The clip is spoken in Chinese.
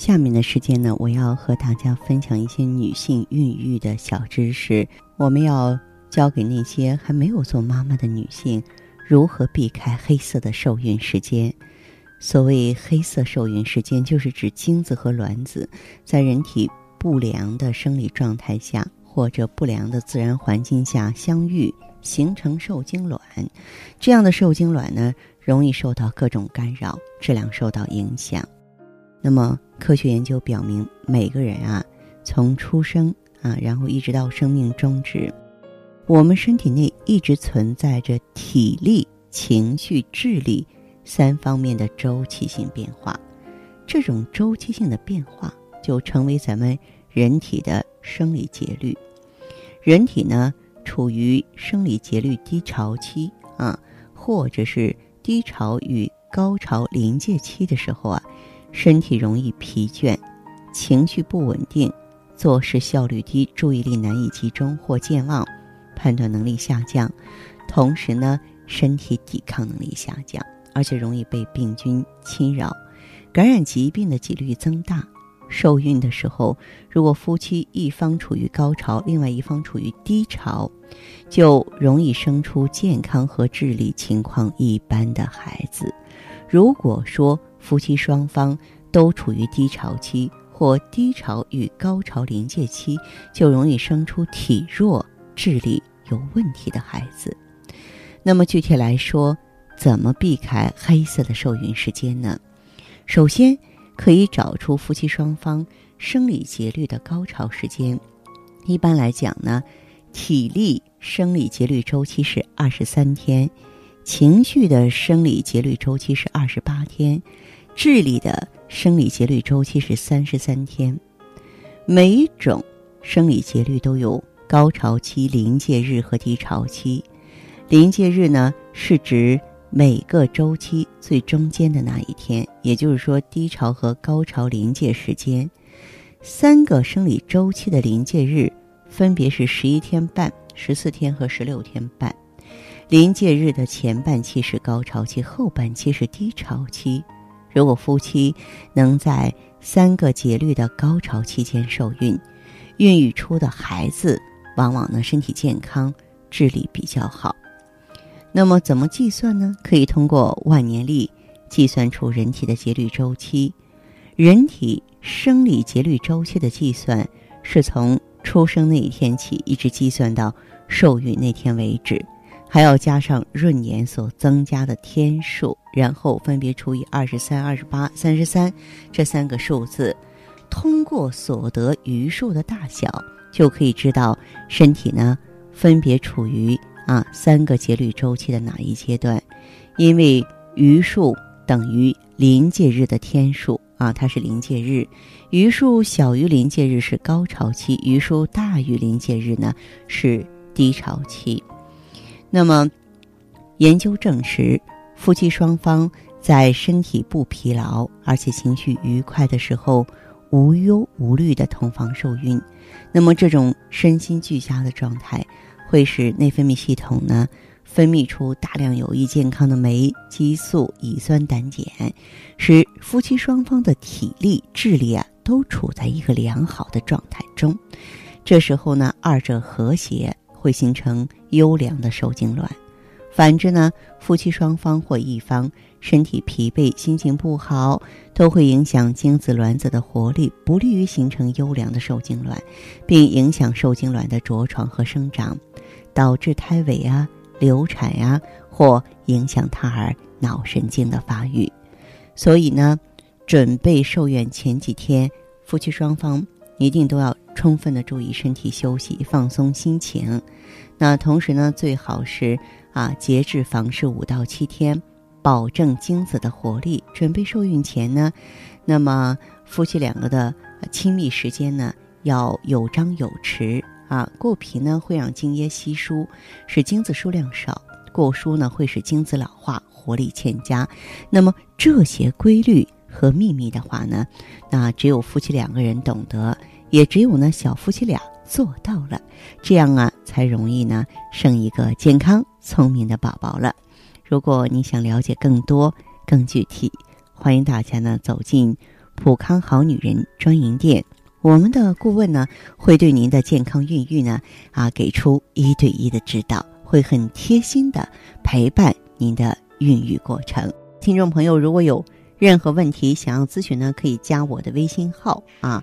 下面的时间呢，我要和大家分享一些女性孕育的小知识。我们要教给那些还没有做妈妈的女性，如何避开黑色的受孕时间。所谓黑色受孕时间，就是指精子和卵子在人体不良的生理状态下，或者不良的自然环境下相遇，形成受精卵。这样的受精卵呢，容易受到各种干扰，质量受到影响。那么，科学研究表明，每个人啊，从出生啊，然后一直到生命终止，我们身体内一直存在着体力、情绪、智力三方面的周期性变化。这种周期性的变化就成为咱们人体的生理节律。人体呢，处于生理节律低潮期啊，或者是低潮与高潮临界期的时候啊。身体容易疲倦，情绪不稳定，做事效率低，注意力难以集中或健忘，判断能力下降。同时呢，身体抵抗能力下降，而且容易被病菌侵扰，感染疾病的几率增大。受孕的时候，如果夫妻一方处于高潮，另外一方处于低潮，就容易生出健康和智力情况一般的孩子。如果说，夫妻双方都处于低潮期或低潮与高潮临界期，就容易生出体弱、智力有问题的孩子。那么具体来说，怎么避开黑色的受孕时间呢？首先，可以找出夫妻双方生理节律的高潮时间。一般来讲呢，体力生理节律周期是二十三天，情绪的生理节律周期是二十八天。智力的生理节律周期是三十三天，每一种生理节律都有高潮期、临界日和低潮期。临界日呢，是指每个周期最中间的那一天，也就是说低潮和高潮临界时间。三个生理周期的临界日分别是十一天半、十四天和十六天半。临界日的前半期是高潮期，后半期是低潮期。如果夫妻能在三个节律的高潮期间受孕，孕育出的孩子往往呢身体健康、智力比较好。那么怎么计算呢？可以通过万年历计算出人体的节律周期。人体生理节律周期的计算是从出生那一天起，一直计算到受孕那天为止。还要加上闰年所增加的天数，然后分别除以二十三、二十八、三十三这三个数字，通过所得余数的大小，就可以知道身体呢分别处于啊三个节律周期的哪一阶段。因为余数等于临界日的天数啊，它是临界日；余数小于临界日是高潮期，余数大于临界日呢是低潮期。那么，研究证实，夫妻双方在身体不疲劳而且情绪愉快的时候，无忧无虑的同房受孕，那么这种身心俱佳的状态，会使内分泌系统呢分泌出大量有益健康的酶、激素、乙酸、胆碱，使夫妻双方的体力、智力啊都处在一个良好的状态中。这时候呢，二者和谐。会形成优良的受精卵，反之呢，夫妻双方或一方身体疲惫、心情不好，都会影响精子卵子的活力，不利于形成优良的受精卵，并影响受精卵的着床和生长，导致胎尾啊、流产呀，或影响胎儿脑神经的发育。所以呢，准备受孕前几天，夫妻双方一定都要。充分的注意身体休息，放松心情。那同时呢，最好是啊节制房事五到七天，保证精子的活力。准备受孕前呢，那么夫妻两个的亲密时间呢要有张有弛啊。过频呢会让精液稀疏，使精子数量少；过疏呢会使精子老化，活力欠佳。那么这些规律和秘密的话呢，那只有夫妻两个人懂得，也只有呢小夫妻俩做到了，这样啊才容易呢生一个健康聪明的宝宝了。如果你想了解更多、更具体，欢迎大家呢走进普康好女人专营店，我们的顾问呢会对您的健康孕育呢啊给出一对一的指导，会很贴心的陪伴您的孕育过程。听众朋友，如果有任何问题想要咨询呢，可以加我的微信号啊，